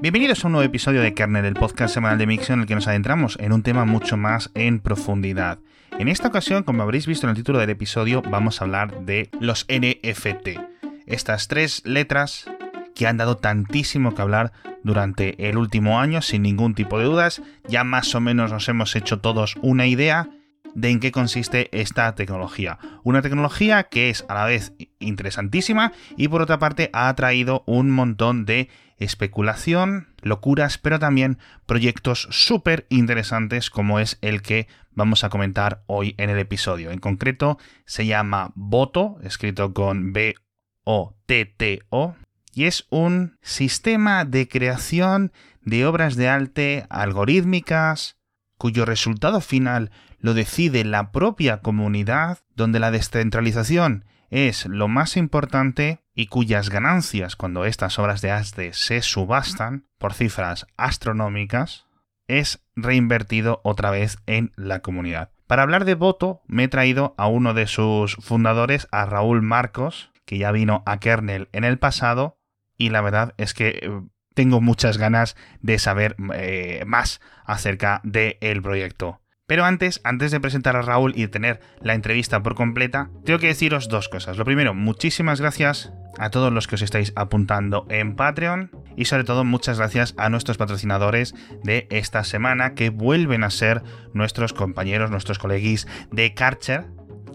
Bienvenidos a un nuevo episodio de Kernel, el podcast semanal de Mixio en el que nos adentramos en un tema mucho más en profundidad. En esta ocasión, como habréis visto en el título del episodio, vamos a hablar de los NFT. Estas tres letras que han dado tantísimo que hablar durante el último año, sin ningún tipo de dudas. Ya más o menos nos hemos hecho todos una idea de en qué consiste esta tecnología. Una tecnología que es a la vez interesantísima y por otra parte ha traído un montón de especulación, locuras, pero también proyectos súper interesantes como es el que vamos a comentar hoy en el episodio. En concreto se llama Voto, escrito con B-O-T-T-O, y es un sistema de creación de obras de arte algorítmicas cuyo resultado final lo decide la propia comunidad, donde la descentralización es lo más importante y cuyas ganancias cuando estas obras de arte se subastan por cifras astronómicas es reinvertido otra vez en la comunidad. Para hablar de voto me he traído a uno de sus fundadores, a Raúl Marcos, que ya vino a Kernel en el pasado y la verdad es que eh, tengo muchas ganas de saber eh, más acerca del proyecto. Pero antes, antes de presentar a Raúl y de tener la entrevista por completa, tengo que deciros dos cosas. Lo primero, muchísimas gracias a todos los que os estáis apuntando en Patreon y sobre todo muchas gracias a nuestros patrocinadores de esta semana que vuelven a ser nuestros compañeros, nuestros coleguis de Karcher,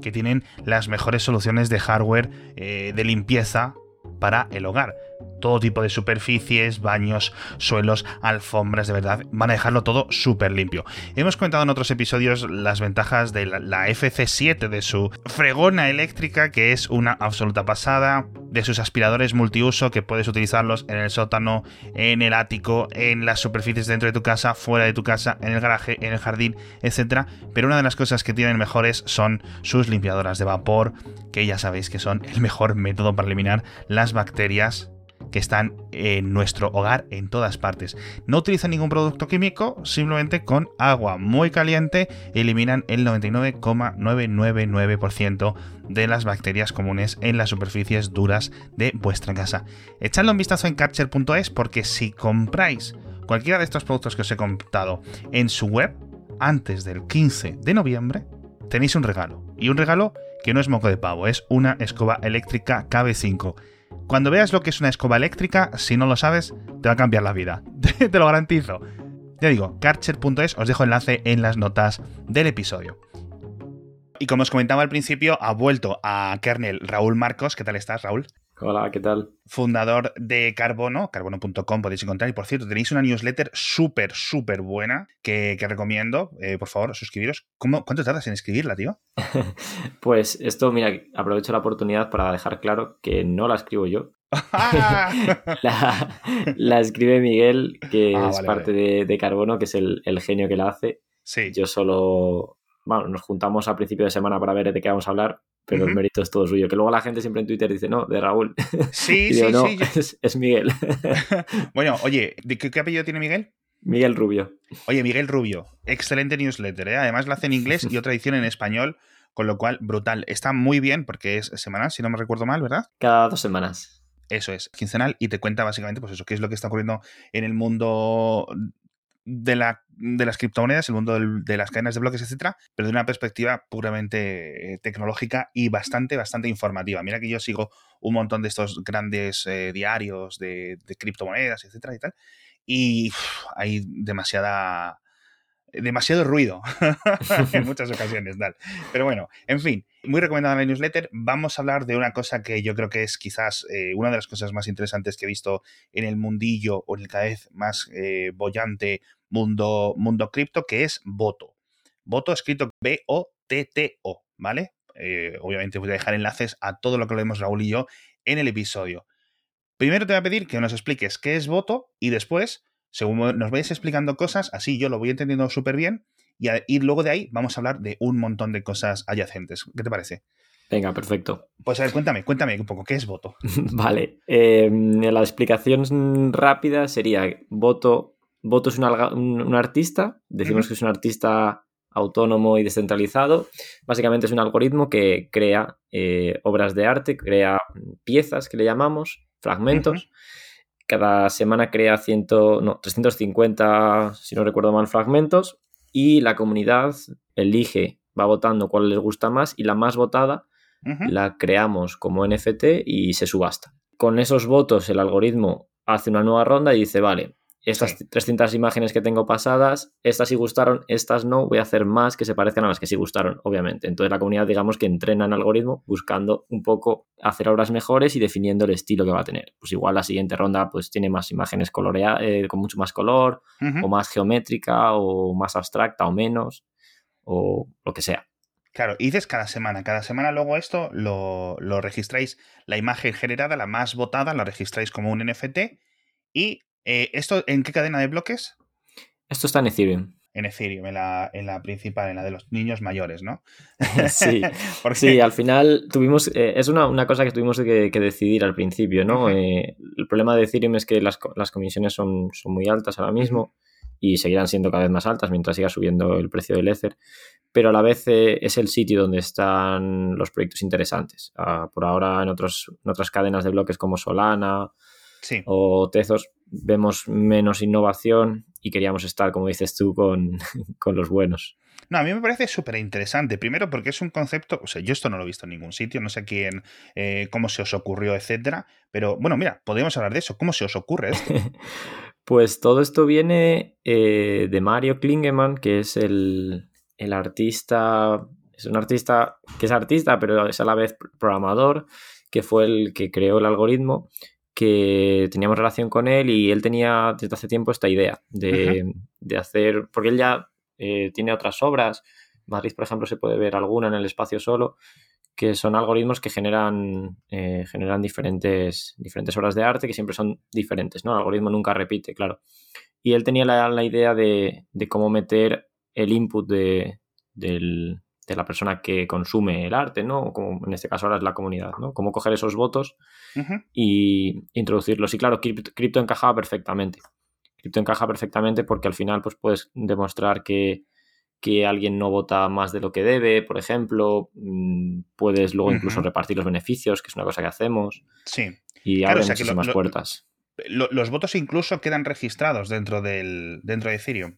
que tienen las mejores soluciones de hardware eh, de limpieza para el hogar todo tipo de superficies, baños, suelos, alfombras, de verdad, van a dejarlo todo súper limpio. Hemos comentado en otros episodios las ventajas de la, FC7, de su fregona eléctrica, que es una absoluta pasada, de sus aspiradores multiuso, que puedes utilizarlos en el sótano, en el ático, en las superficies dentro de tu casa, fuera de tu casa, en el garaje, en el jardín, etc. Pero una de las cosas que tienen mejores son sus limpiadoras de vapor, que ya sabéis que son el mejor método para eliminar las bacterias que están en nuestro hogar en todas partes. No utilizan ningún producto químico, simplemente con agua muy caliente eliminan el 99,999% de las bacterias comunes en las superficies duras de vuestra casa. Echadle un vistazo en catcher.es porque si compráis cualquiera de estos productos que os he contado en su web antes del 15 de noviembre, tenéis un regalo. Y un regalo que no es moco de pavo, es una escoba eléctrica KB5 cuando veas lo que es una escoba eléctrica, si no lo sabes, te va a cambiar la vida. te lo garantizo. Ya digo, karcher.es, os dejo enlace en las notas del episodio. Y como os comentaba al principio, ha vuelto a kernel Raúl Marcos. ¿Qué tal estás, Raúl? Hola, ¿qué tal? Fundador de Carbono, carbono.com podéis encontrar. Y por cierto, tenéis una newsletter súper, súper buena que, recomiendo. Eh, por favor, suscribiros. ¿Cómo, ¿Cuánto tardas en escribirla, tío? pues esto, mira, aprovecho la oportunidad para dejar claro que no la escribo yo. la, escribe Miguel, que ah, es parte De, Carbono, que es el, el, genio que la hace. Sí. Yo solo. Bueno, nos juntamos a principio de semana para ver de qué vamos a hablar pero el mérito es todo suyo. Que luego la gente siempre en Twitter dice, no, de Raúl. Sí, sí, sí. Es, Miguel. bueno, oye, ¿qué, ¿qué, apellido tiene Miguel? Miguel Rubio. Oye, Miguel Rubio, excelente newsletter, ¿eh? Además la hace en inglés y otra edición en español, con lo cual, brutal. Está muy bien porque es semanal, si no me recuerdo mal, ¿verdad? Cada dos semanas. Eso es, quincenal, y te cuenta básicamente, pues eso, qué es lo que está ocurriendo en el mundo de, la, de las criptomonedas, el mundo de las cadenas de bloques, etcétera, pero de una perspectiva puramente eh, tecnológica y bastante, bastante informativa. Mira que yo sigo un montón de estos grandes eh, diarios de, criptomonedas, etcétera y tal, y hay demasiada demasiado ruido en muchas ocasiones, tal. Pero bueno, en fin, muy recomendada la newsletter. Vamos a hablar de una cosa que yo creo que es quizás eh, una de las cosas más interesantes que he visto en el mundillo o en el cada vez más eh, bollante mundo, mundo cripto, que es Voto. Voto escrito B-O-T-T-O, ¿vale? Eh, obviamente voy a dejar enlaces a todo lo que vemos Raúl y yo en el episodio. Primero te voy a pedir que nos expliques qué es Voto y después según nos vais explicando cosas, así yo lo voy entendiendo súper bien y, luego de ahí vamos a hablar de un montón de cosas adyacentes. ¿Qué te parece? Venga, perfecto. Pues a ver, cuéntame, cuéntame un poco, ¿qué es voto? vale, em, la explicación rápida sería, voto, voto es un, artista, decimos que es un artista autónomo y descentralizado. Básicamente es un algoritmo que crea eh, obras de arte, crea piezas que le llamamos, fragmentos, cada semana crea 100, no, 350, si no recuerdo mal, fragmentos y la comunidad elige, va votando cuál les gusta más y la más votada la creamos como NFT y se subasta. Con esos votos el algoritmo hace una nueva ronda y dice, vale, estas 300 imágenes que tengo pasadas, estas sí gustaron, estas no, voy a hacer más que se parezcan a las que sí gustaron, obviamente. Entonces la comunidad, digamos que entrena en algoritmo buscando un poco hacer obras mejores y definiendo el estilo que va a tener. Pues igual la siguiente ronda pues tiene más imágenes coloreadas, eh, con mucho más color, o más geométrica, o más abstracta, o menos, o lo que sea. Claro, y dices cada semana. Cada semana luego esto lo, lo registráis, la imagen generada, la más votada, la registráis como un NFT y eh, ¿Esto en qué cadena de bloques? Esto está en Ethereum. En Ethereum, en la, en la principal, en la de los niños mayores, ¿no? sí, sí, al final tuvimos, eh, es una, cosa que tuvimos que, decidir al principio, ¿no? Eh, el problema de Ethereum es que las, comisiones son, son, muy altas ahora mismo y seguirán siendo cada vez más altas mientras siga subiendo el precio del Ether, pero a la vez es el sitio donde están los proyectos interesantes. Ah, por ahora en, otros, en otras cadenas de bloques como Solana, o Tezos vemos menos innovación y queríamos estar, como dices tú, con, los buenos. No, a mí me parece súper interesante. Primero porque es un concepto, o sea, yo esto no lo he visto en ningún sitio, no sé quién, eh, cómo se os ocurrió, etcétera. Pero bueno, mira, podemos hablar de eso. ¿Cómo se os ocurre esto? pues todo esto viene eh, de Mario Klingemann, que es el, el artista, es un artista que es artista, pero es a la vez programador, que fue el que creó el algoritmo que teníamos relación con él y él tenía desde hace tiempo esta idea de, hacer, porque él ya eh, tiene otras obras, Madrid, por ejemplo, se puede ver alguna en el espacio solo, que son algoritmos que generan, eh, generan diferentes, diferentes obras de arte que siempre son diferentes, ¿no? El algoritmo nunca repite, claro. Y él tenía la, idea de, de, cómo meter el input de, del, de la persona que consume el arte, ¿no? Como en este caso ahora es la comunidad, ¿no? Cómo coger esos votos y introducirlos. Y claro, cripto encajaba perfectamente. Cripto encaja perfectamente porque al final pues, puedes demostrar que, alguien no vota más de lo que debe, por ejemplo. Mm, puedes luego incluso repartir los beneficios, que es una cosa que hacemos. Sí. Y abre muchísimas puertas. los votos incluso quedan registrados dentro, del, dentro de Ethereum.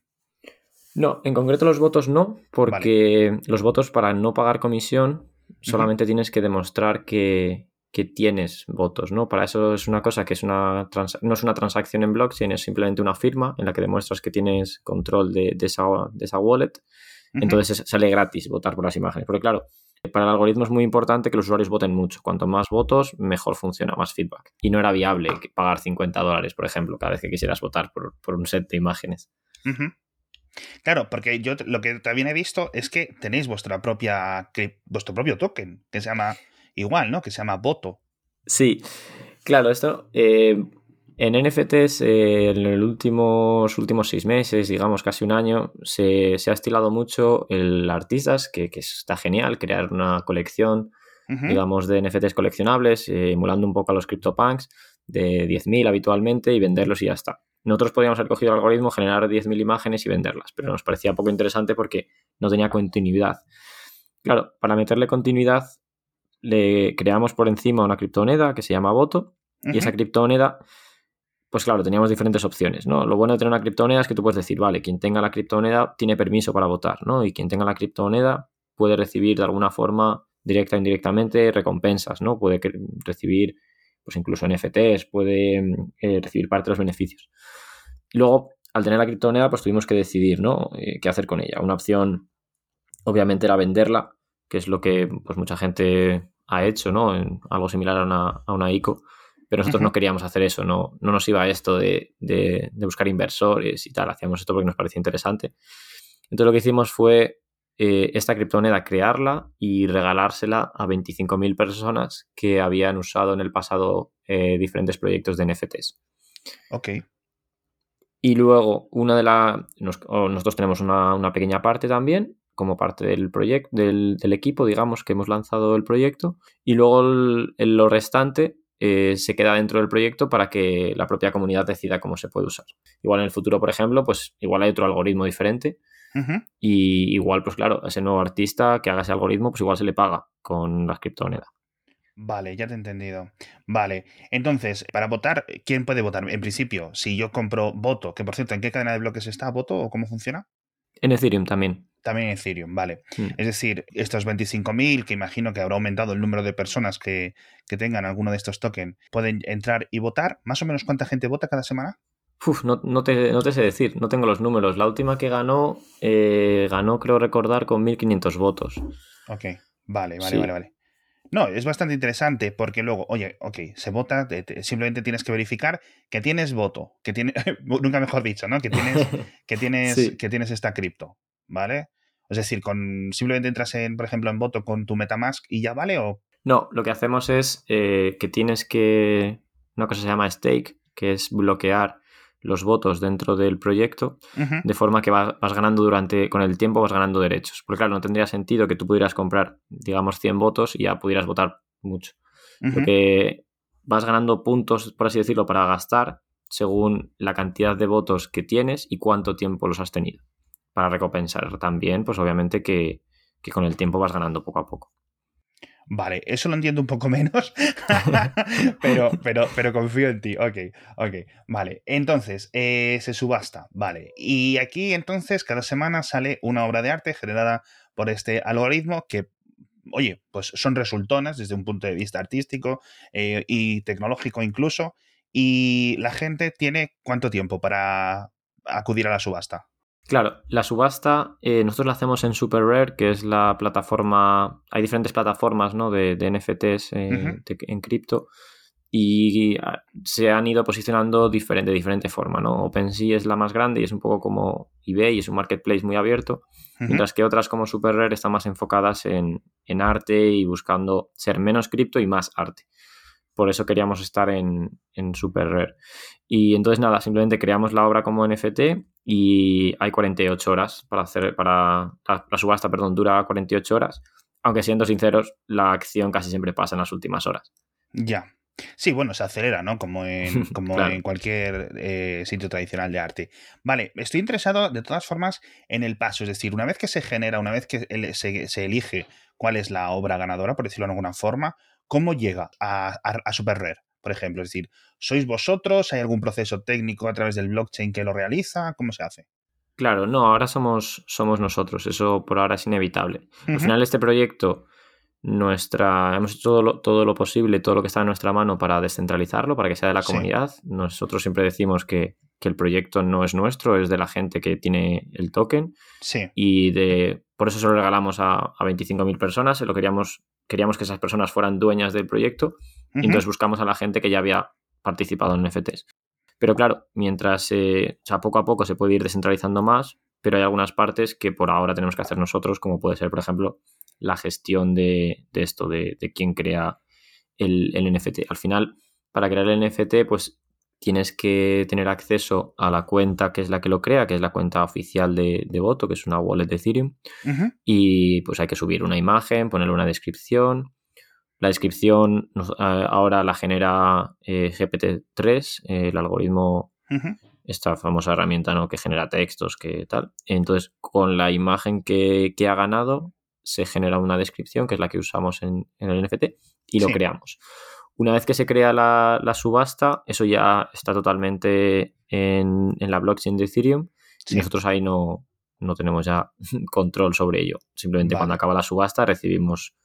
No, en concreto los votos no, porque los votos para no pagar comisión solamente tienes que demostrar que, tienes votos, ¿no? Para eso es una cosa que es una no es una transacción en blockchain, es simplemente una firma en la que demuestras que tienes control de, esa, de esa, wallet. Entonces sale gratis votar por las imágenes. Porque claro, para el algoritmo es muy importante que los usuarios voten mucho. Cuanto más votos, mejor funciona, más feedback. Y no era viable pagar 50 dólares, por ejemplo, cada vez que quisieras votar por, un set de imágenes. Claro, porque yo lo que también he visto es que tenéis vuestra propia, vuestro propio token, que se llama igual, ¿no? Que se llama voto. Sí, claro, esto eh, en NFTs eh, en los últimos, últimos seis meses, digamos casi un año, se, ha estilado mucho el artistas, que, está genial, crear una colección, digamos, de NFTs coleccionables, eh, emulando un poco a los CryptoPunks, de 10.000 habitualmente y venderlos y ya está. Nosotros podríamos haber cogido el algoritmo, generar 10.000 imágenes y venderlas, pero nos parecía poco interesante porque no tenía continuidad. Claro, para meterle continuidad le creamos por encima una criptomoneda que se llama Voto y esa criptomoneda, pues claro, teníamos diferentes opciones, ¿no? Lo bueno de tener una criptomoneda es que tú puedes decir, vale, quien tenga la criptomoneda tiene permiso para votar, ¿no? Y quien tenga la criptomoneda puede recibir de alguna forma, directa o indirectamente, recompensas, ¿no? Puede recibir pues incluso NFTs, puede eh, recibir parte de los beneficios. Y luego, al tener la criptomoneda, pues tuvimos que decidir, ¿no? Eh, ¿Qué hacer con ella? Una opción, obviamente, era venderla, que es lo que pues mucha gente ha hecho, ¿no? En algo similar a una, ICO. Pero nosotros no queríamos hacer eso, no, no nos iba esto de, de, buscar inversores y tal, hacíamos esto porque nos parecía interesante. Entonces lo que hicimos fue eh, esta criptomoneda, crearla y regalársela a 25.000 personas que habían usado en el pasado eh, diferentes proyectos de NFTs. Ok. Y luego, una de la. nosotros tenemos una, pequeña parte también, como parte del proyecto, del, equipo, digamos, que hemos lanzado el proyecto. Y luego lo restante eh, se queda dentro del proyecto para que la propia comunidad decida cómo se puede usar. Igual en el futuro, por ejemplo, pues igual hay otro algoritmo diferente y igual, pues claro, ese nuevo artista que haga ese algoritmo, pues igual se le paga con la criptomoneda. Vale, ya te he entendido. Vale, entonces, para votar, ¿quién puede votar? En principio, si yo compro voto, que por cierto, ¿en qué cadena de bloques está voto o cómo funciona? En Ethereum también. También en Ethereum, vale. Hmm. Es decir, estos 25.000, que imagino que habrá aumentado el número de personas que, tengan alguno de estos tokens, pueden entrar y votar. ¿Más o menos cuánta gente vota cada semana? Uf, no, no, te, no te sé decir, no tengo los números. La última que ganó, eh, ganó, creo recordar, con 1.500 votos. Ok, vale, vale, vale, vale. No, es bastante interesante porque luego, oye, ok, se vota, simplemente tienes que verificar que tienes voto, que tiene, nunca mejor dicho, ¿no? Que tienes, que tienes, que tienes esta cripto, ¿vale? Es decir, con simplemente entras en, por ejemplo, en voto con tu MetaMask y ya vale o. No, lo que hacemos es eh, que tienes que. Una cosa se llama stake, que es bloquear los votos dentro del proyecto, de forma que vas, ganando durante, con el tiempo vas ganando derechos. Porque claro, no tendría sentido que tú pudieras comprar, digamos, 100 votos y ya pudieras votar mucho. Porque vas ganando puntos, por así decirlo, para gastar según la cantidad de votos que tienes y cuánto tiempo los has tenido. Para recompensar también, pues obviamente que con el tiempo vas ganando poco a poco. Vale, eso lo entiendo un poco menos, pero, pero, pero confío en ti. Ok, ok, vale. Entonces, eh, se subasta, vale. Y aquí entonces cada semana sale una obra de arte generada por este algoritmo que, oye, pues son resultonas desde un punto de vista artístico eh, y tecnológico incluso. Y la gente tiene cuánto tiempo para acudir a la subasta. Claro, la subasta eh, nosotros la hacemos en Super Rare, que es la plataforma. Hay diferentes plataformas ¿no? de, NFTs eh, en cripto y ah, se han ido posicionando diferente, de diferente forma. ¿no? OpenSea es la más grande y es un poco como eBay, es un marketplace muy abierto, mientras que otras como Super Rare están más enfocadas en, en arte y buscando ser menos cripto y más arte por eso queríamos estar en, en, Super Rare. Y entonces nada, simplemente creamos la obra como NFT y hay 48 horas para hacer, para la, subasta, perdón, dura 48 horas, aunque siendo sinceros, la acción casi siempre pasa en las últimas horas. Ya. Sí, bueno, se acelera, ¿no? Como en, como en cualquier eh, sitio tradicional de arte. Vale, estoy interesado de todas formas en el paso, es decir, una vez que se genera, una vez que se, se elige cuál es la obra ganadora, por decirlo de alguna forma, ¿Cómo llega a, a, Super Rare, por ejemplo? Es decir, ¿sois vosotros? ¿Hay algún proceso técnico a través del blockchain que lo realiza? ¿Cómo se hace? Claro, no, ahora somos, somos nosotros, eso por ahora es inevitable. Al final este proyecto, nuestra, hemos hecho todo lo, todo lo posible, todo lo que está en nuestra mano para descentralizarlo, para que sea de la comunidad. Nosotros siempre decimos que, el proyecto no es nuestro, es de la gente que tiene el token. Sí. Y de, por eso se lo regalamos a, a 25.000 personas, se lo queríamos queríamos que esas personas fueran dueñas del proyecto y entonces buscamos a la gente que ya había participado en NFTs. Pero claro, mientras, o sea, poco a poco se puede ir descentralizando más, pero hay algunas partes que por ahora tenemos que hacer nosotros, como puede ser, por ejemplo, la gestión de, esto, de, quién crea el, el, NFT. Al final, para crear el NFT, pues tienes que tener acceso a la cuenta que es la que lo crea, que es la cuenta oficial de, voto, que es una wallet de Ethereum. Y pues hay que subir una imagen, ponerle una descripción. La descripción ahora la genera eh, GPT-3, eh, el algoritmo, esta famosa herramienta ¿no? que genera textos, que tal. Entonces, con la imagen que, ha ganado, se genera una descripción, que es la que usamos en, el NFT, y lo creamos. Una vez que se crea la, subasta, eso ya está totalmente en, la blockchain de Ethereum y nosotros ahí no, no, tenemos ya control sobre ello. Simplemente cuando acaba la subasta recibimos,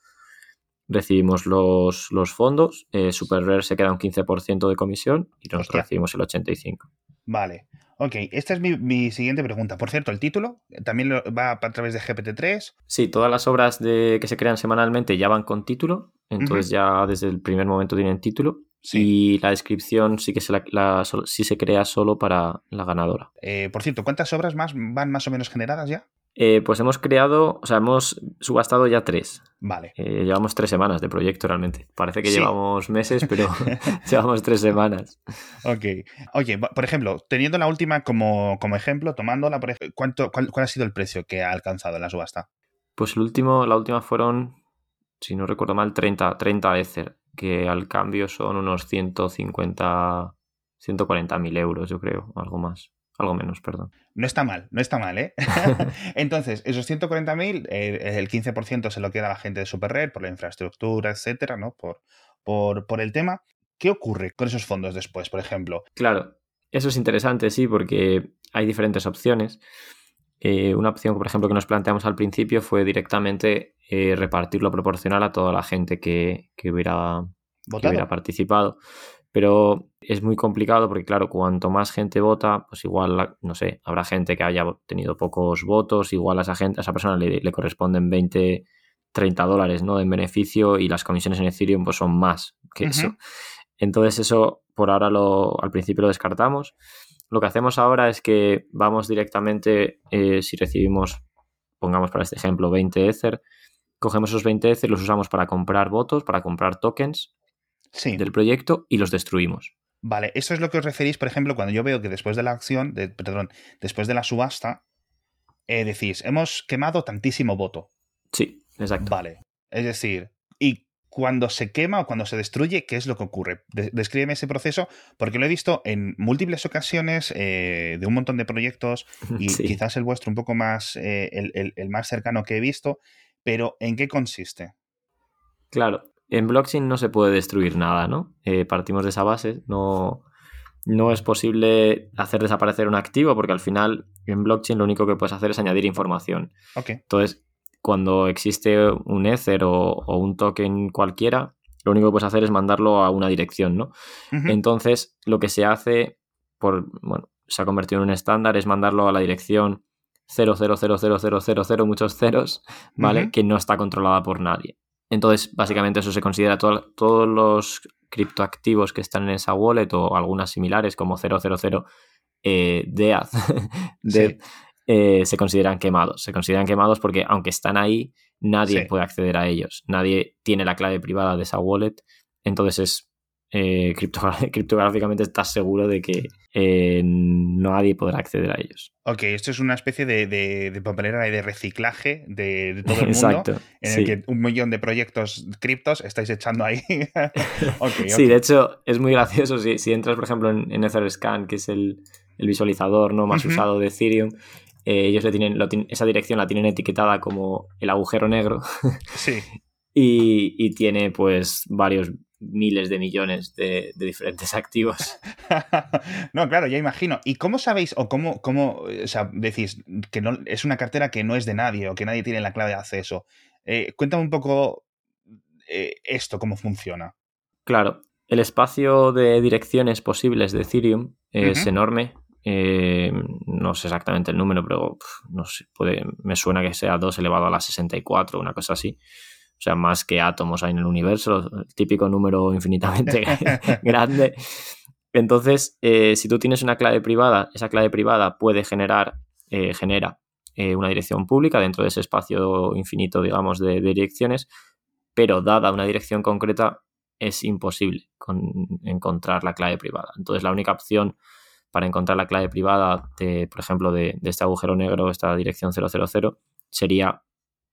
recibimos los, los fondos, eh, Super Rare se queda un 15% de comisión y nosotros recibimos el 85%. Vale. Ok, esta es mi, siguiente pregunta. Por cierto, ¿el título también va a través de GPT-3? Sí, todas las obras de, que se crean semanalmente ya van con título, entonces ya desde el primer momento tienen título. Y la descripción sí que se, la, sí se crea solo para la ganadora. Eh, por cierto, ¿cuántas obras más van más o menos generadas ya? Eh, pues hemos creado, o sea, hemos subastado ya tres. Vale. Eh, llevamos tres semanas de proyecto realmente. Parece que llevamos meses, pero llevamos tres semanas. Ok. Oye, por ejemplo, teniendo la última como, como ejemplo, tomándola, por ejemplo, ¿cuánto, cuál, ha sido el precio que ha alcanzado en la subasta? Pues el último, la última fueron, si no recuerdo mal, 30, 30 Ether, que al cambio son unos 150, 140 mil euros, yo creo, algo más algo menos, perdón. No está mal, no está mal, ¿eh? Entonces, esos 140.000, eh, el 15% se lo queda a la gente de Superred por la infraestructura, etcétera, ¿no? Por, por, por el tema. ¿Qué ocurre con esos fondos después, por ejemplo? Claro, eso es interesante, sí, porque hay diferentes opciones. Eh, una opción, por ejemplo, que nos planteamos al principio fue directamente eh, repartirlo proporcional a toda la gente que, hubiera, hubiera, participado. Pero es muy complicado porque, claro, cuanto más gente vota, pues igual, no sé, habrá gente que haya tenido pocos votos, igual a esa gente, a esa persona le, corresponden 20, 30 dólares ¿no? en beneficio y las comisiones en Ethereum pues, son más que eso. Entonces eso por ahora lo, al principio lo descartamos. Lo que hacemos ahora es que vamos directamente, eh, si recibimos, pongamos para este ejemplo, 20 Ether, cogemos esos 20 Ether, los usamos para comprar votos, para comprar tokens del proyecto y los destruimos. Vale, eso es lo que os referís, por ejemplo, cuando yo veo que después de la acción, de, perdón, después de la subasta, eh, decís, hemos quemado tantísimo voto. Sí, exacto. Vale. Es decir, ¿y cuando se quema o cuando se destruye, qué es lo que ocurre? descríbeme ese proceso, porque lo he visto en múltiples ocasiones eh, de un montón de proyectos y quizás el vuestro un poco más, eh, el, el, más cercano que he visto, pero ¿en qué consiste? Claro, en blockchain no se puede destruir nada, ¿no? Eh, partimos de esa base, no, no es posible hacer desaparecer un activo porque al final en blockchain lo único que puedes hacer es añadir información. Entonces, cuando existe un Ether o, un token cualquiera, lo único que puedes hacer es mandarlo a una dirección, ¿no? Entonces, lo que se hace, por, bueno, se ha convertido en un estándar, es mandarlo a la dirección 0000000, muchos ceros, ¿vale? Que no está controlada por nadie. Entonces, básicamente eso se considera todos los criptoactivos que están en esa wallet o algunas similares como 000 eh, DEAD, eh, se consideran quemados. Se consideran quemados porque aunque están ahí, nadie puede acceder a ellos. Nadie tiene la clave privada de esa wallet. Entonces es eh, criptográficamente estás seguro de que eh, nadie podrá acceder a ellos. Ok, esto es una especie de, de, papelera y de reciclaje de, todo el mundo. En el que un millón de proyectos criptos estáis echando ahí. Sí, de hecho, es muy gracioso. Si, entras, por ejemplo, en, Etherscan, que es el, visualizador no más usado de Ethereum, eh, ellos le tienen, esa dirección la tienen etiquetada como el agujero negro. Sí. y, y, tiene pues varios miles de millones de, diferentes activos. no, claro, ya imagino. ¿Y cómo sabéis o cómo, cómo o sea, decís que no, es una cartera que no es de nadie o que nadie tiene la clave de acceso? Eh, cuéntame un poco eh, esto, cómo funciona. Claro, el espacio de direcciones posibles de Ethereum es enorme. Eh, no sé exactamente el número, pero no sé, puede, me suena que sea 2 elevado a la 64, una cosa así o sea, más que átomos hay en el universo, el típico número infinitamente grande. Entonces, eh, si tú tienes una clave privada, esa clave privada puede generar, eh, genera eh, una dirección pública dentro de ese espacio infinito, digamos, de, direcciones, pero dada una dirección concreta es imposible encontrar la clave privada. Entonces, la única opción para encontrar la clave privada, de, por ejemplo, de, de este agujero negro, esta dirección 000, sería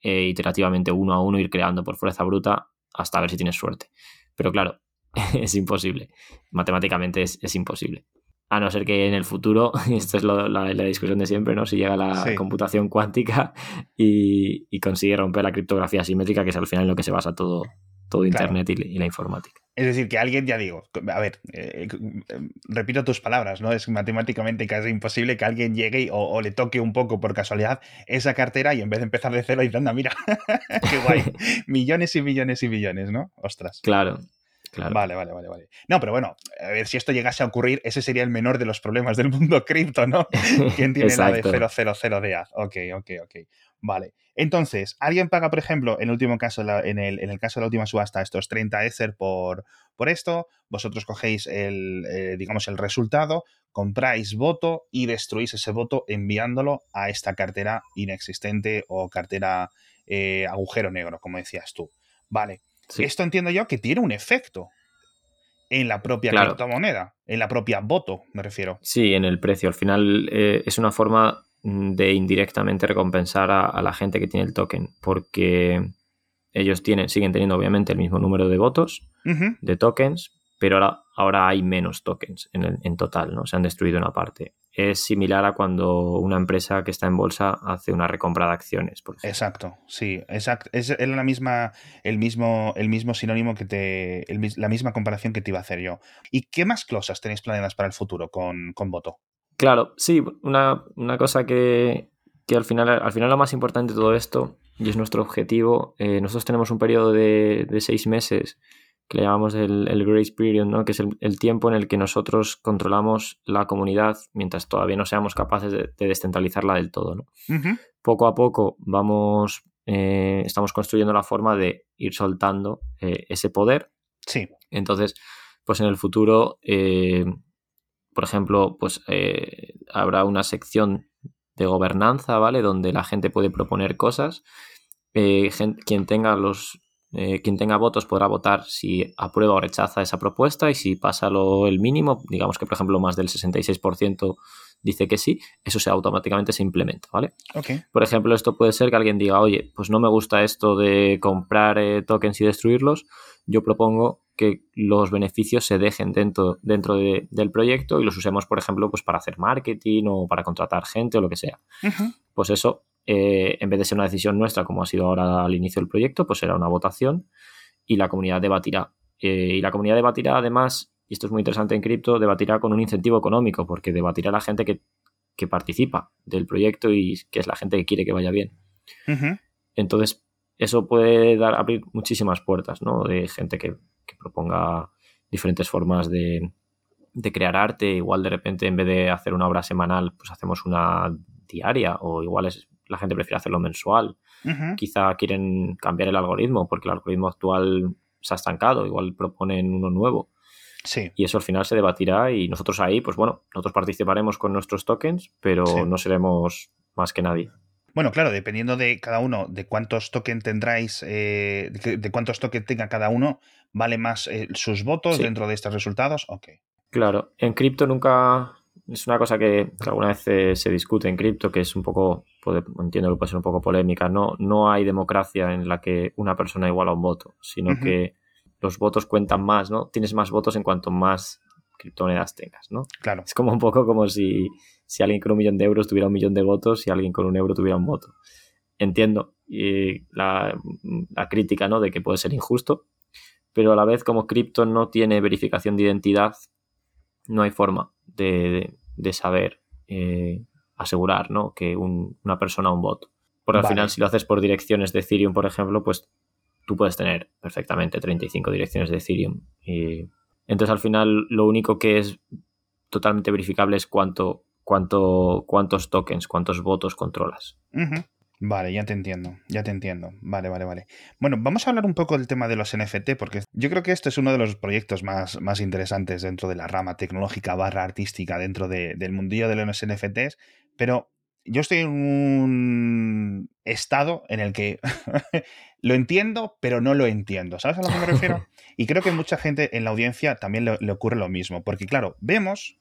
eh, iterativamente uno a uno ir creando por fuerza bruta hasta ver si tienes suerte. Pero claro, es imposible. Matemáticamente es, imposible. A no ser que en el futuro, esto es la, discusión de siempre, ¿no? Si llega la computación cuántica y, consigue romper la criptografía simétrica, que es al final lo que se basa todo, todo Internet y, la informática. Es decir, que alguien, ya digo, a ver, eh, eh, repito tus palabras, ¿no? Es matemáticamente casi imposible que alguien llegue o, le toque un poco por casualidad esa cartera y en vez de empezar de cero, dice, anda, mira, qué guay, millones y millones y millones, ¿no? Ostras. Claro. Claro. Vale, vale, vale, vale. No, pero bueno, a ver, si esto llegase a ocurrir, ese sería el menor de los problemas del mundo cripto, ¿no? ¿Quién tiene la de 000 de AZ? Ok, ok, ok. Vale. Entonces, alguien paga, por ejemplo, en el último caso, en el, en el caso de la última subasta, estos 30 Ether por, por esto, vosotros cogéis el, eh, digamos, el resultado, compráis voto y destruís ese voto enviándolo a esta cartera inexistente o cartera eh, agujero negro, como decías tú. Vale. Esto entiendo yo que tiene un efecto en la propia criptomoneda, en la propia voto, me refiero. Sí, en el precio. Al final eh, es una forma de indirectamente recompensar a, la gente que tiene el token, porque ellos tienen, siguen teniendo obviamente el mismo número de votos, de tokens, pero ahora, ahora hay menos tokens en, en, total, ¿no? Se han destruido una parte. es similar a cuando una empresa que está en bolsa hace una recompra de acciones. Por exacto, sí, exacto. Es, la misma, el mismo, el mismo sinónimo que te, la misma comparación que te iba a hacer yo. ¿Y qué más cosas tenéis planeadas para el futuro con, con Voto? Claro, sí, una, cosa que, al, final, al final lo más importante de todo esto, y es nuestro objetivo, eh, nosotros tenemos un periodo de, de seis meses que le llamamos el, el grace period, ¿no? que es el, tiempo en el que nosotros controlamos la comunidad mientras todavía no seamos capaces de, descentralizarla del todo. ¿no? Poco a poco vamos, eh, estamos construyendo la forma de ir soltando eh, ese poder. Sí. Entonces, pues en el futuro, eh, por ejemplo, pues habrá una sección de gobernanza, ¿vale? Donde la gente puede proponer cosas. quien tenga los eh, quien tenga votos podrá votar si aprueba o rechaza esa propuesta y si pasa lo, el mínimo, digamos que por ejemplo más del 66% dice que sí, eso se automáticamente se implementa, ¿vale? Por ejemplo, esto puede ser que alguien diga, oye, pues no me gusta esto de comprar eh, tokens y destruirlos, yo propongo que los beneficios se dejen dentro, dentro del proyecto y los usemos, por ejemplo, pues para hacer marketing o para contratar gente o lo que sea. Pues eso eh, en vez de ser una decisión nuestra, como ha sido ahora al inicio del proyecto, pues será una votación y la comunidad debatirá. Eh, y la comunidad debatirá además, y esto es muy interesante en cripto, debatirá con un incentivo económico, porque debatirá la gente que, participa del proyecto y que es la gente que quiere que vaya bien. Entonces, eso puede dar, abrir muchísimas puertas, ¿no? De gente que, proponga diferentes formas de, de crear arte. Igual de repente, en vez de hacer una obra semanal, pues hacemos una diaria o igual es la gente prefiere hacerlo mensual. Quizá quieren cambiar el algoritmo porque el algoritmo actual se ha estancado, igual proponen uno nuevo. Sí. Y eso al final se debatirá y nosotros ahí, pues bueno, nosotros participaremos con nuestros tokens, pero no seremos más que nadie. Bueno, claro, dependiendo de cada uno, de cuántos tokens tendráis, eh, de, cuántos tokens tenga cada uno, vale más eh, sus votos dentro de estos resultados. Ok. Claro, en cripto nunca, es una cosa que, alguna vez se, discute en cripto, que es un poco, entiendo que puede ser un poco polémica. No, no hay democracia en la que una persona iguala un voto, sino que los votos cuentan más, ¿no? Tienes más votos en cuanto más criptomonedas tengas, ¿no? Claro. Es como un poco como si, si alguien con un millón de euros tuviera un millón de votos y alguien con un euro tuviera un voto. Entiendo y la, la crítica, ¿no? De que puede ser injusto, pero a la vez como cripto no tiene verificación de identidad, no hay forma de, saber eh, asegurar ¿no? que una persona un bot. Porque al final, si lo haces por direcciones de Ethereum, por ejemplo, pues tú puedes tener perfectamente 35 direcciones de Ethereum. Y entonces, al final, lo único que es totalmente verificable es cuánto, cuánto, cuántos tokens, cuántos votos controlas. Vale, ya te entiendo, ya te entiendo. Vale, vale, vale. Bueno, vamos a hablar un poco del tema de los NFT, porque yo creo que este es uno de los proyectos más, más interesantes dentro de la rama tecnológica barra artística dentro del mundillo de los NFTs, pero yo estoy en un estado en el que lo entiendo, pero no lo entiendo. ¿Sabes a lo que me refiero? Y creo que mucha gente en la audiencia también le ocurre lo mismo, porque claro, vemos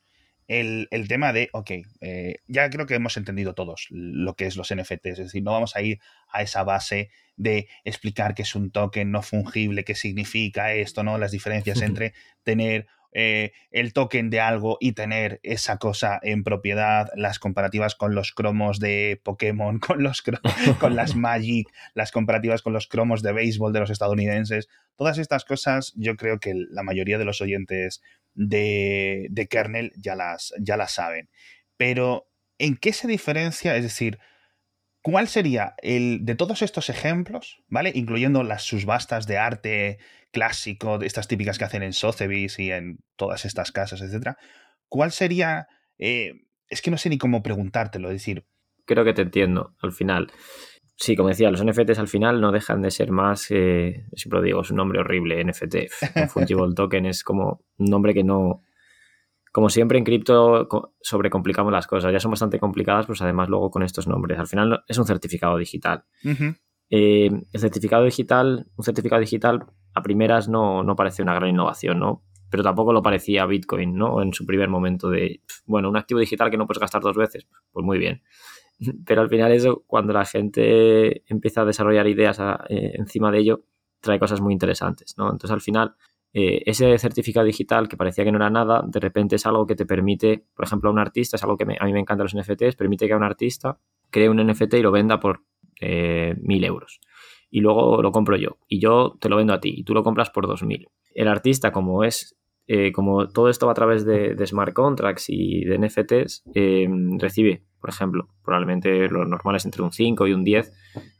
el, tema de, ok, eh, ya creo que hemos entendido todos lo que es los NFTs, es decir, no vamos a ir a esa base de explicar qué es un token no fungible, qué significa esto, ¿no? Las diferencias entre tener eh, el token de algo y tener esa cosa en propiedad, las comparativas con los cromos de Pokémon, con, los con las Magic, las comparativas con los cromos de béisbol de los estadounidenses, todas estas cosas yo creo que la mayoría de los oyentes de, de kernel ya las, ya saben. Pero, ¿en qué se diferencia? Es decir, ¿cuál sería el de todos estos ejemplos, ¿vale? Incluyendo las subastas de arte clásico, estas típicas que hacen en Sotheby's y en todas estas casas, etcétera. ¿Cuál sería? Eh, es que no sé ni cómo preguntártelo, es decir. Creo que te entiendo al final. Sí, como decía, los NFTs al final no dejan de ser más, eh, siempre digo, es un nombre horrible, NFT. Fungible Token es como un nombre que no... Como siempre en cripto sobrecomplicamos las cosas, ya son bastante complicadas, pues además luego con estos nombres. Al final es un certificado digital. Eh, el certificado digital, un certificado digital a primeras no, no parece una gran innovación, ¿no? Pero tampoco lo parecía Bitcoin, ¿no? En su primer momento de, bueno, un activo digital que no puedes gastar dos veces, pues muy bien. Pero al final eso, cuando la gente empieza a desarrollar ideas eh, encima de ello, trae cosas muy interesantes, ¿no? Entonces al final, eh, ese certificado digital que parecía que no era nada, de repente es algo que te permite, por ejemplo, a un artista, es algo que a mí me encanta los NFTs, permite que a un artista cree un NFT y lo venda por eh, mil euros. Y luego lo compro yo. Y yo te lo vendo a ti y tú lo compras por dos mil. El artista, como es eh, como todo esto va a través de, smart contracts y de NFTs, recibe, por ejemplo, probablemente lo normal es entre un 5 y un 10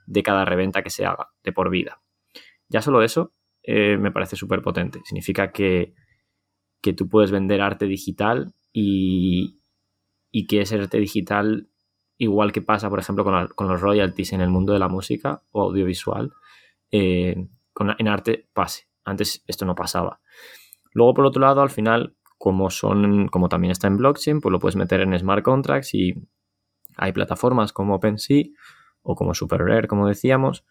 de cada reventa que se haga, de por vida. Ya solo eso eh, me parece súper potente. Significa que, tú puedes vender arte digital y, que ese arte digital, igual que pasa, por ejemplo, con, los royalties en el mundo de la música o audiovisual, eh, en arte pase. Antes esto no pasaba. Luego, por otro lado, al final, como son, como también está en blockchain, pues lo puedes meter en smart contracts y hay plataformas como OpenSea o como SuperRare, como decíamos,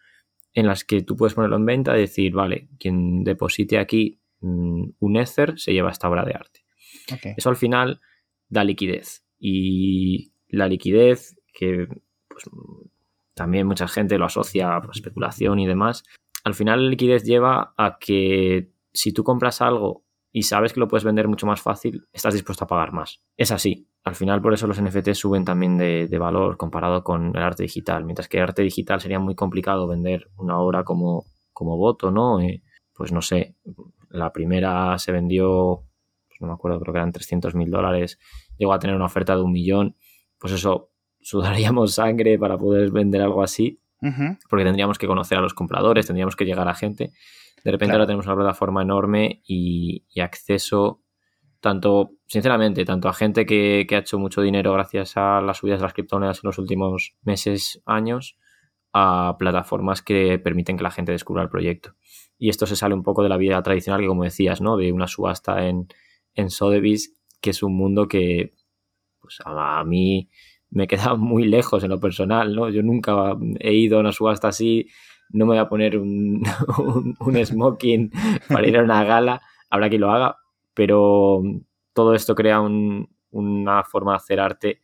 en las que tú puedes ponerlo en venta y decir, vale, quien deposite aquí mm, un Ether se lleva esta obra de arte. Eso al final da liquidez. Y la liquidez, que pues, también mucha gente lo asocia a pues, especulación y demás, al final la liquidez lleva a que si tú compras algo y sabes que lo puedes vender mucho más fácil, estás dispuesto a pagar más. Es así. Al final, por eso los NFT suben también de, valor comparado con el arte digital. Mientras que el arte digital sería muy complicado vender una obra como, como voto, ¿no? Eh, pues no sé, la primera se vendió, pues no me acuerdo, creo que eran 300 mil dólares, llegó a tener una oferta de un millón. Pues eso, sudaríamos sangre para poder vender algo así, porque tendríamos que conocer a los compradores, tendríamos que llegar a gente. De repente ahora tenemos una plataforma enorme y, acceso tanto, sinceramente, tanto a gente que, ha hecho mucho dinero gracias a las subidas de las criptomonedas en los últimos meses, años, a plataformas que permiten que la gente descubra el proyecto. Y esto se sale un poco de la vida tradicional, que como decías, ¿no? De una subasta en, en Sotheby's, que es un mundo que pues a, mí me queda muy lejos en lo personal, ¿no? Yo nunca he ido a una subasta así no me voy a poner un, smoking para ir a una gala, habrá quien lo haga, pero todo esto crea una forma de hacer arte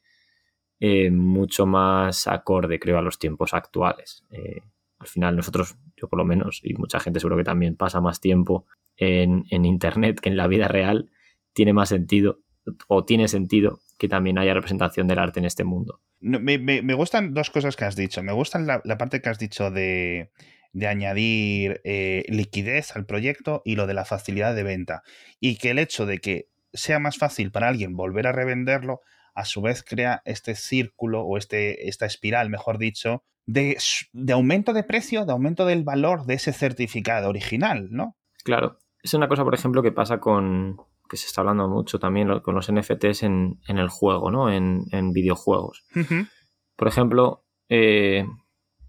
eh, mucho más acorde, creo, a los tiempos actuales. Eh, al final nosotros, yo por lo menos, y mucha gente seguro que también pasa más tiempo en, Internet que en la vida real, tiene más sentido o tiene sentido que también haya representación del arte en este mundo me, gustan dos cosas que has dicho. Me gusta la, parte que has dicho de, añadir eh, liquidez al proyecto y lo de la facilidad de venta. Y que el hecho de que sea más fácil para alguien volver a revenderlo, a su vez crea este círculo o este, esta espiral, mejor dicho, de, de aumento de precio, de aumento del valor de ese certificado original, ¿no? Claro. Es una cosa, por ejemplo, que pasa con, que se está hablando mucho también con los NFTs en, el juego, ¿no? En, videojuegos. Por ejemplo, eh,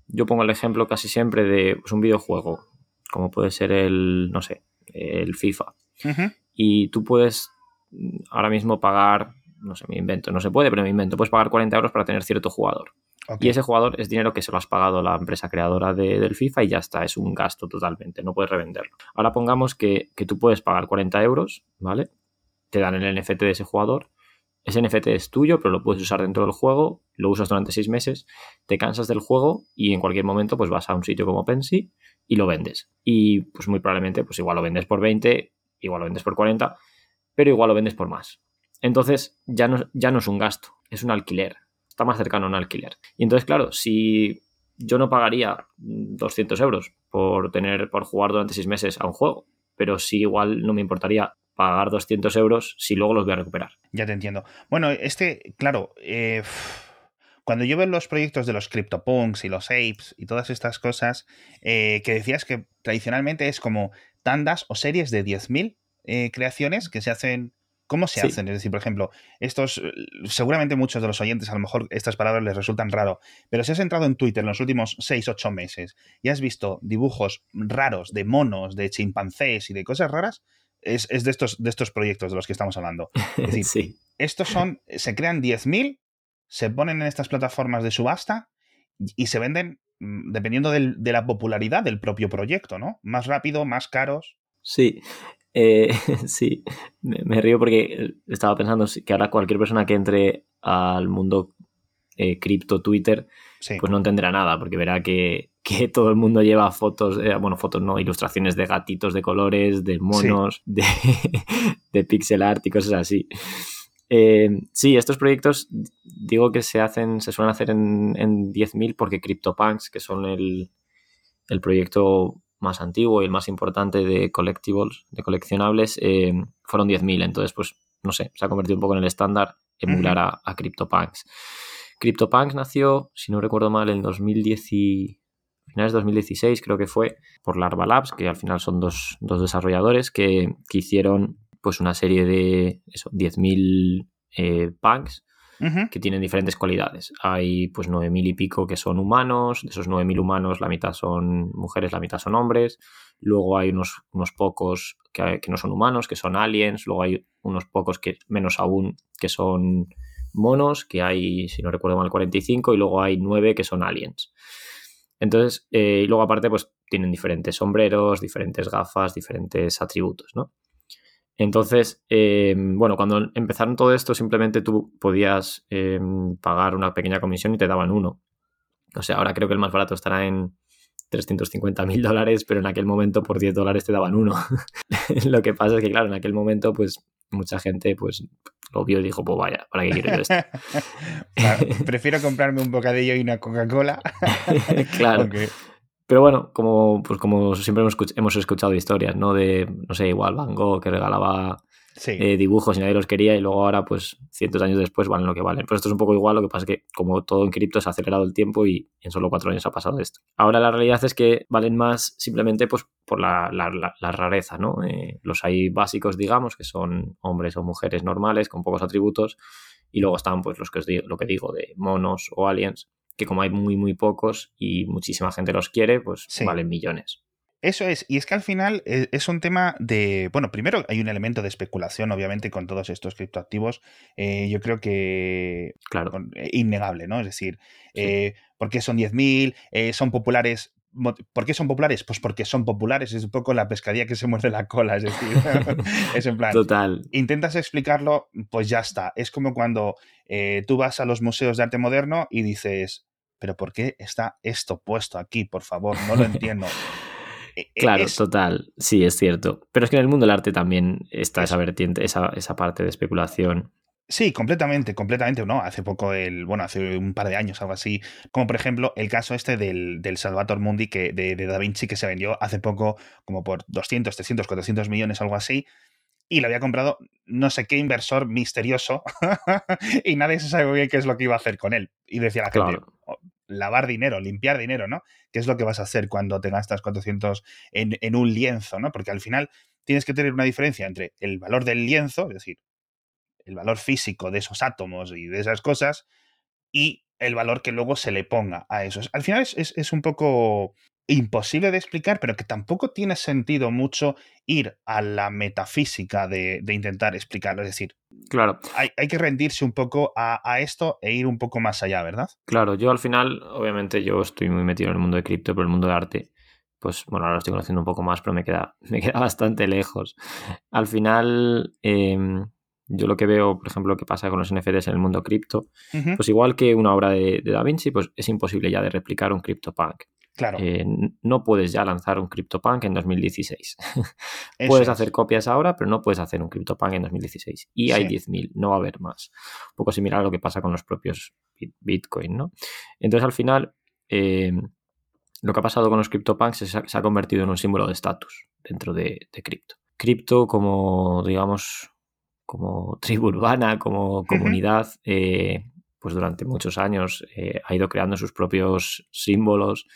yo pongo el ejemplo casi siempre de pues, un videojuego, como puede ser el, no sé, el FIFA. Y tú puedes ahora mismo pagar, no sé, me invento, no se puede, pero me invento, puedes pagar 40 euros para tener cierto jugador. Y ese jugador es dinero que se lo has pagado la empresa creadora del FIFA y ya está, es un gasto totalmente, no puedes revenderlo. Ahora pongamos que, tú puedes pagar 40 euros, ¿vale? Te dan el NFT de ese jugador, ese NFT es tuyo, pero lo puedes usar dentro del juego, lo usas durante seis meses, te cansas del juego y en cualquier momento pues vas a un sitio como Pensy y lo vendes. Y pues muy probablemente pues igual lo vendes por 20, igual lo vendes por 40, pero igual lo vendes por más. Entonces ya no, ya no es un gasto, es un alquiler está más cercano a un alquiler. Y entonces, claro, si yo no pagaría 200 euros por tener, por jugar durante seis meses a un juego, pero sí igual no me importaría pagar 200 euros si luego los voy a recuperar. Ya te entiendo. Bueno, este, claro, eh, cuando yo veo los proyectos de los CryptoPunks y los Apes y todas estas cosas, eh, que decías que tradicionalmente es como tandas o series de 10.000 eh, creaciones que se hacen ¿Cómo se hacen? Es decir, por ejemplo, estos, seguramente muchos de los oyentes, a lo mejor estas palabras les resultan raro, pero si has entrado en Twitter en los últimos 6, 8 meses y has visto dibujos raros de monos, de chimpancés y de cosas raras, es, de, estos, de estos proyectos de los que estamos hablando. Es decir, estos son, se crean 10.000, se ponen en estas plataformas de subasta y se venden mm, dependiendo de la popularidad del propio proyecto, ¿no? Más rápido, más caros. Sí, eh, sí, me, río porque estaba pensando que ahora cualquier persona que entre al mundo eh, cripto Twitter, pues no entenderá nada, porque verá que, que todo el mundo lleva fotos, eh, bueno, fotos no, ilustraciones de gatitos de colores, de monos, de, de pixel art y cosas así. Eh, sí, estos proyectos digo que se hacen, se suelen hacer en, en 10.000 porque CryptoPunks, que son el, el, proyecto más antiguo y el más importante de collectibles, de coleccionables, eh, fueron 10.000. Entonces, pues, no sé, se ha convertido un poco en el estándar emular a, a, CryptoPunks. CryptoPunks nació, si no recuerdo mal, en 2010 finales de 2016 creo que fue, por Larva Labs, que al final son dos, dos desarrolladores que, que hicieron pues una serie de eso, 10.000 eh, punks que tienen diferentes cualidades. Hay pues 9.000 y pico que son humanos, de esos 9.000 humanos la mitad son mujeres, la mitad son hombres. Luego hay unos, unos pocos que, que, no son humanos, que son aliens. Luego hay unos pocos que menos aún que son monos, que hay, si no recuerdo mal, 45. Y luego hay 9 que son aliens. Entonces, eh, y luego aparte pues tienen diferentes sombreros, diferentes gafas, diferentes atributos, ¿no? Entonces, eh, bueno, cuando empezaron todo esto, simplemente tú podías eh, pagar una pequeña comisión y te daban uno. O sea, ahora creo que el más barato estará en 350 mil dólares, pero en aquel momento por 10 dólares te daban uno. Lo que pasa es que, claro, en aquel momento, pues mucha gente, pues lo vio y dijo, pues vaya, ¿para qué quiero yo esto? prefiero comprarme un bocadillo y una Coca-Cola. claro. Pero bueno, como, pues como siempre hemos escuchado, historias, ¿no? De, no sé, igual Van Gogh que regalaba eh, dibujos y nadie los quería y luego ahora, pues cientos de años después valen lo que valen. Pero esto es un poco igual, lo que pasa es que como todo en cripto se ha acelerado el tiempo y en solo cuatro años ha pasado esto. Ahora la realidad es que valen más simplemente pues por la, rareza, ¿no? Eh, los hay básicos, digamos, que son hombres o mujeres normales con pocos atributos y luego están pues los que os digo, lo que digo de monos o aliens que como hay muy, muy pocos y muchísima gente los quiere, pues valen millones. Eso es, y es que al final eh, es un tema de, bueno, primero hay un elemento de especulación, obviamente, con todos estos criptoactivos, eh, yo creo que claro. Eh, innegable, ¿no? Es decir, ¿por qué son 10.000? ¿Son populares? ¿Por qué son populares? Pues porque son populares, es un poco la pescadilla que se muerde la cola, es decir, es en plan, Total. intentas explicarlo, pues ya está, es como cuando tú vas a los museos de arte moderno y dices, pero ¿por qué está esto puesto aquí? Por favor, no lo entiendo. E, e, claro, total, sí, es cierto. Pero es que en el mundo del arte también está esa vertiente, esa, esa parte de especulación. Sí, completamente, completamente, ¿no? Hace poco, el, bueno, hace un par de años, algo así, como por ejemplo el caso este del, del Salvator Mundi que, de, de, Da Vinci que se vendió hace poco como por 200, 300, 400 millones, algo así, y lo había comprado no sé qué inversor misterioso y nadie se sabe bien qué es lo que iba a hacer con él. Y decía la gente, oh, lavar dinero, limpiar dinero, ¿no? ¿Qué es lo que vas a hacer cuando te gastas 400 en, en un lienzo, ¿no? Porque al final tienes que tener una diferencia entre el valor del lienzo, es decir, el valor físico de esos átomos y de esas cosas, y el valor que luego se le ponga a esos. Al final es, es, es un poco imposible de explicar, pero que tampoco tiene sentido mucho ir a la metafísica de, de intentar explicarlo. Es decir, claro. hay, hay que rendirse un poco a, a, esto e ir un poco más allá, ¿verdad? Claro, yo al final, obviamente, yo estoy muy metido en el mundo de cripto, pero el mundo de arte, pues bueno, ahora lo estoy conociendo un poco más, pero me queda, me queda bastante lejos. Al final, eh, yo lo que veo, por ejemplo, que pasa con los NFTs en el mundo cripto, uh -huh. pues igual que una obra de, de, Da Vinci, pues es imposible ya de replicar un CryptoPunk. Claro. Eh, no puedes ya lanzar un CryptoPunk en 2016. puedes es. hacer copias ahora, pero no puedes hacer un CryptoPunk en 2016. Y hay sí. 10.000, no va a haber más. Un poco similar a lo que pasa con los propios Bitcoin, ¿no? Entonces, al final, eh, lo que ha pasado con los CryptoPunks ha, se ha convertido en un símbolo de estatus dentro de, de cripto. Cripto como, digamos, como tribu urbana, como comunidad, uh -huh. eh, pues durante muchos años eh, ha ido creando sus propios símbolos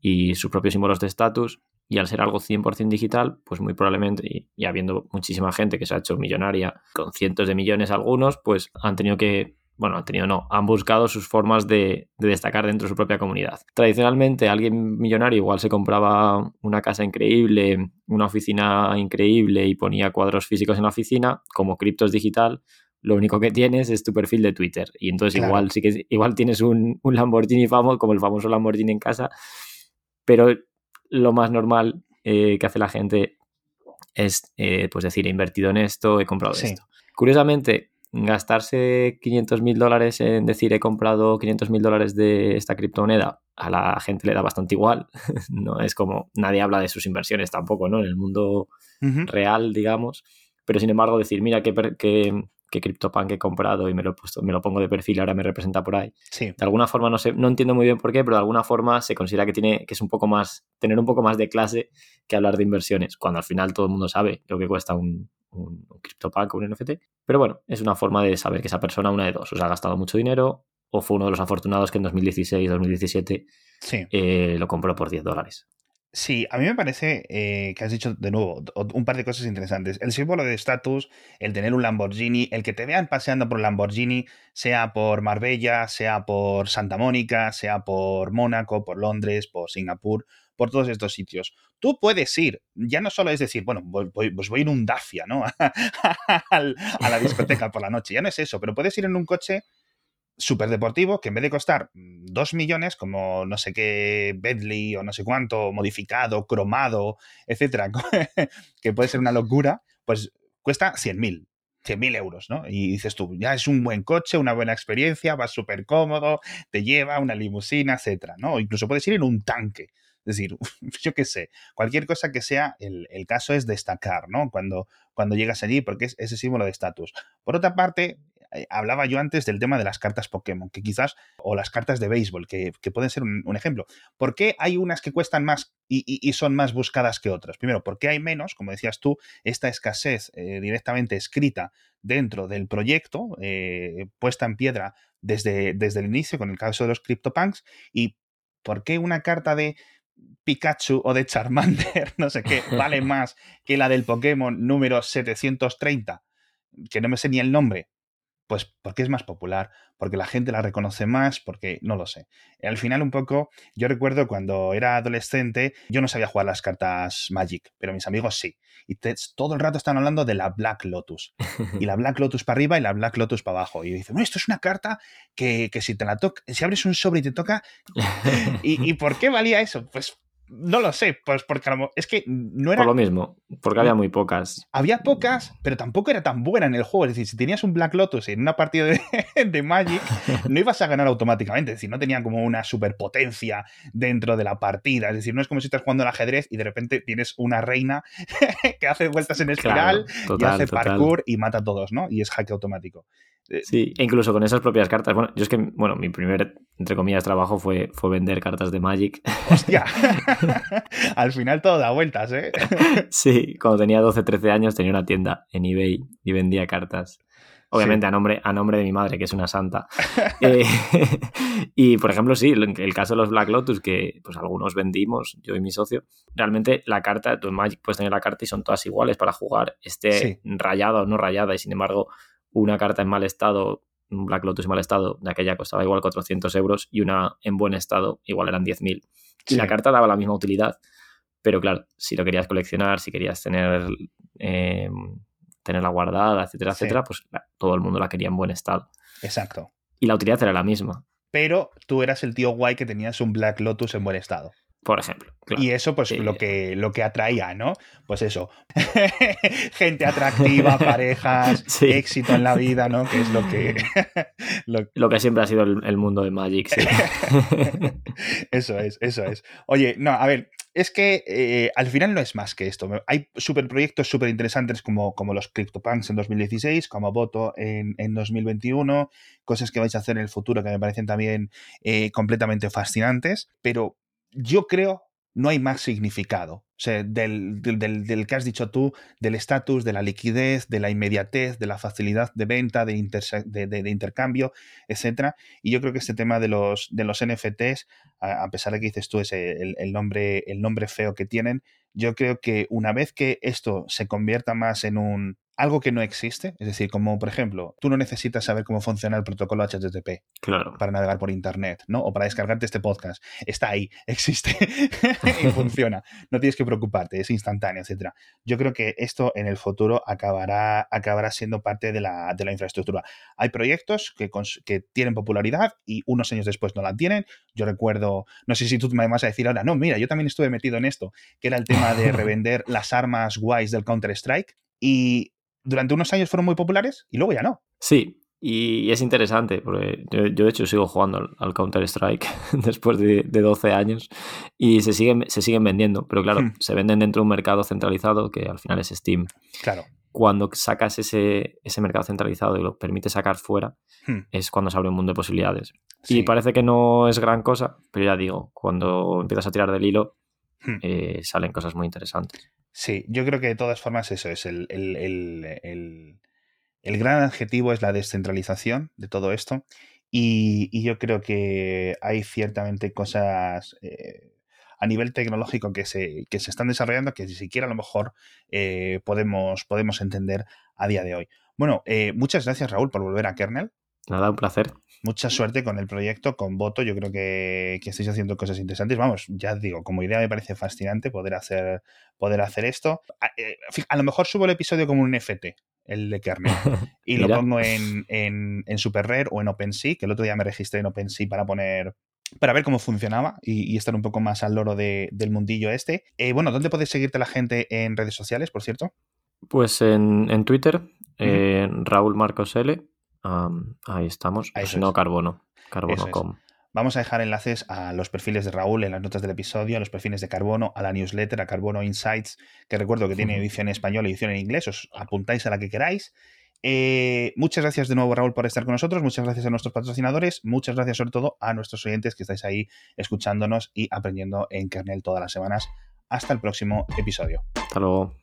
y sus propios símbolos de estatus. Y al ser algo 100% digital, pues muy probablemente, y, y, habiendo muchísima gente que se ha hecho millonaria, con cientos de millones algunos, pues han tenido que, bueno, han tenido no, han buscado sus formas de, de destacar dentro de su propia comunidad. Tradicionalmente, alguien millonario igual se compraba una casa increíble, una oficina increíble y ponía cuadros físicos en la oficina, como criptos digital, lo único que tienes es tu perfil de Twitter. Y entonces claro. igual sí que igual tienes un, un Lamborghini famoso, como el famoso Lamborghini en casa, pero lo más normal eh, que hace la gente es eh, pues decir, he invertido en esto, he comprado sí. esto. Curiosamente, gastarse 500 mil dólares en decir he comprado 500 mil dólares de esta criptomoneda, a la gente le da bastante igual. no es como nadie habla de sus inversiones tampoco, ¿no? En el mundo real, digamos. Pero sin embargo, decir, mira qué, qué, qué CryptoPunk he comprado y me lo, he puesto, me lo pongo de perfil, ahora me representa por ahí. Sí. De alguna forma, no sé, no entiendo muy bien por qué, pero de alguna forma se considera que tiene, que es un poco más, tener un poco más de clase que hablar de inversiones, cuando al final todo el mundo sabe lo que cuesta un, un, un o un NFT. Pero bueno, es una forma de saber que esa persona, una de dos, os ha gastado mucho dinero o fue uno de los afortunados que en 2016, 2017 sí. eh, lo compró por 10 dólares. Sí, a mí me parece eh, que has dicho de nuevo un par de cosas interesantes. El símbolo de estatus, el tener un Lamborghini, el que te vean paseando por Lamborghini, sea por Marbella, sea por Santa Mónica, sea por Mónaco, por Londres, por Singapur, por todos estos sitios. Tú puedes ir, ya no solo es decir, bueno, voy, pues voy en un Dacia, ¿no? a la discoteca por la noche, ya no es eso, pero puedes ir en un coche súper deportivo que en vez de costar 2 millones, como no sé qué Bentley o no sé cuánto, modificado, cromado, etcétera, que puede ser una locura, pues cuesta 100.000. 100.000 euros, ¿no? Y dices tú, ya es un buen coche, una buena experiencia, va súper cómodo, te lleva una limusina, etcétera, ¿no? O incluso puedes ir en un tanque. Es decir, yo qué sé, cualquier cosa que sea, el, el, caso es destacar, ¿no? Cuando, cuando llegas allí, porque es ese símbolo de estatus. Por otra parte, eh, hablaba yo antes del tema de las cartas Pokémon, que quizás, o las cartas de béisbol, que, pueden ser un, ejemplo. ¿Por qué hay unas que cuestan más y, son más buscadas que otras? Primero, ¿por qué hay menos? Como decías tú, esta escasez eh, directamente escrita dentro del proyecto, eh, puesta en piedra desde, desde el inicio, con el caso de los CryptoPunks, y ¿por qué una carta de Pikachu o de Charmander, no sé qué, vale más que la del Pokémon número 730, que no me sé ni el nombre, pues porque es más popular, porque la gente la reconoce más, porque no lo sé. Al final un poco, yo recuerdo cuando era adolescente, yo no sabía jugar las cartas Magic, pero mis amigos sí. Y todo el rato están hablando de la Black Lotus. Y la Black Lotus para arriba y la Black Lotus para abajo. Y dicen, no, esto es una carta que, si te la toca, si abres un sobre y te toca... ¿Y, ¿Y por qué valía eso? Pues no lo sé, pues porque es que no era. Por lo mismo, porque había muy pocas. Había pocas, pero tampoco era tan buena en el juego. Es decir, si tenías un Black Lotus en una partida de, de Magic, no ibas a ganar automáticamente. Es decir, no tenían como una superpotencia dentro de la partida. Es decir, no es como si estás jugando al ajedrez y de repente tienes una reina que hace vueltas en espiral y hace parkour y mata a todos, ¿no? Y es hack automático. Eh, sí, e incluso con esas propias cartas. Bueno, yo es que, bueno, mi primer, entre comillas, trabajo fue, fue vender cartas de Magic. ¡Hostia! Al final todo da vueltas, ¿eh? sí, cuando tenía 12, 13 años tenía una tienda en eBay y vendía cartas. Obviamente a, nombre, a nombre de mi madre, que es una santa. Eh, y, por ejemplo, sí, el caso de los Black Lotus, que pues algunos vendimos, yo y mi socio, realmente la carta, en Magic puedes tener la carta y son todas iguales para jugar, esté rayada o no rayada, y sin embargo una carta en mal estado, un Black Lotus en mal estado, de aquella costaba igual 400 euros y una en buen estado igual eran 10.000. Y la carta daba la misma utilidad, pero claro, si lo querías coleccionar, si querías tener, eh, tenerla guardada, etcétera, etcétera, pues todo el mundo la quería en buen estado. Exacto. Y la utilidad era la misma. Pero tú eras el tío guay que tenías un Black Lotus en buen estado por ejemplo. Y eso, pues, lo, que, lo que atraía, ¿no? Pues eso. Gente atractiva, parejas, éxito en la vida, ¿no? Que es lo que. lo... que siempre ha sido el, mundo de Magic, sí. eso es, eso es. Oye, no, a ver, es que eh, al final no es más que esto. Hay super proyectos súper interesantes como, como los CryptoPunks en 2016, como Voto en, en, 2021, cosas que vais a hacer en el futuro que me parecen también eh, completamente fascinantes, pero yo creo no hay más significado. O sea, del, del, que has dicho tú, del estatus, de la liquidez, de la inmediatez, de la facilidad de venta, de, de, intercambio, etc. Y yo creo que este tema de los, de los NFTs, a, pesar de que dices tú ese, el, nombre, el nombre feo que tienen, yo creo que una vez que esto se convierta más en un, algo que no existe, es decir, como por ejemplo, tú no necesitas saber cómo funciona el protocolo HTTP para navegar por Internet, ¿no? O para descargarte este podcast. Está ahí, existe y funciona. No tienes que preocuparte, es instantáneo, etc. Yo creo que esto en el futuro acabará, acabará siendo parte de la, de la infraestructura. Hay proyectos que, que, tienen popularidad y unos años después no la tienen. Yo recuerdo, no sé si tú me vas a decir ahora, no, mira, yo también estuve metido en esto, que era el tema de revender las armas guays del Counter-Strike. Y durante unos años fueron muy populares y luego ya no. Sí, y es interesante, porque yo, de hecho sigo jugando al, Counter-Strike después de, 12 años y se siguen, se siguen vendiendo, pero claro, hmm. se venden dentro de un mercado centralizado que al final es Steam. Claro. Cuando sacas ese, ese mercado centralizado y lo permite sacar fuera, hmm. es cuando se abre un mundo de posibilidades. Y parece que no es gran cosa, pero ya digo, cuando empiezas a tirar del hilo, hmm. eh, salen cosas muy interesantes. Sí, yo creo que de todas formas eso es el el gran adjetivo es la descentralización de todo esto y, yo creo que hay ciertamente cosas eh, a nivel tecnológico que se, que se están desarrollando que ni siquiera a lo mejor eh, podemos, podemos entender a día de hoy. Bueno, eh, muchas gracias Raúl por volver a Kernel. Nada, un placer. Mucha suerte con el proyecto, con Voto. Yo creo que, que, estáis haciendo cosas interesantes. Vamos, ya digo, como idea me parece fascinante poder hacer, poder hacer esto. A, a lo mejor subo el episodio como un FT, el de kernel. Y lo pongo en, en, Super Rare o en OpenSea, que el otro día me registré en OpenSea para poner para ver cómo funcionaba y, estar un poco más al loro del mundillo este. Eh, bueno, ¿dónde puedes seguirte la gente en redes sociales, por cierto? Pues en, Twitter, Raúl Marcos L. ahí estamos. si no, Carbono. Carbono.com. Vamos a dejar enlaces a los perfiles de Raúl en las notas del episodio, a los perfiles de Carbono, a la newsletter, a Carbono Insights, que recuerdo que tiene edición en español y edición en inglés, os apuntáis a la que queráis. Eh, muchas gracias de nuevo, Raúl, por estar con nosotros. Muchas gracias a nuestros patrocinadores. Muchas gracias, sobre todo, a nuestros oyentes que estáis ahí escuchándonos y aprendiendo en kernel todas las semanas. Hasta el próximo episodio. Hasta luego.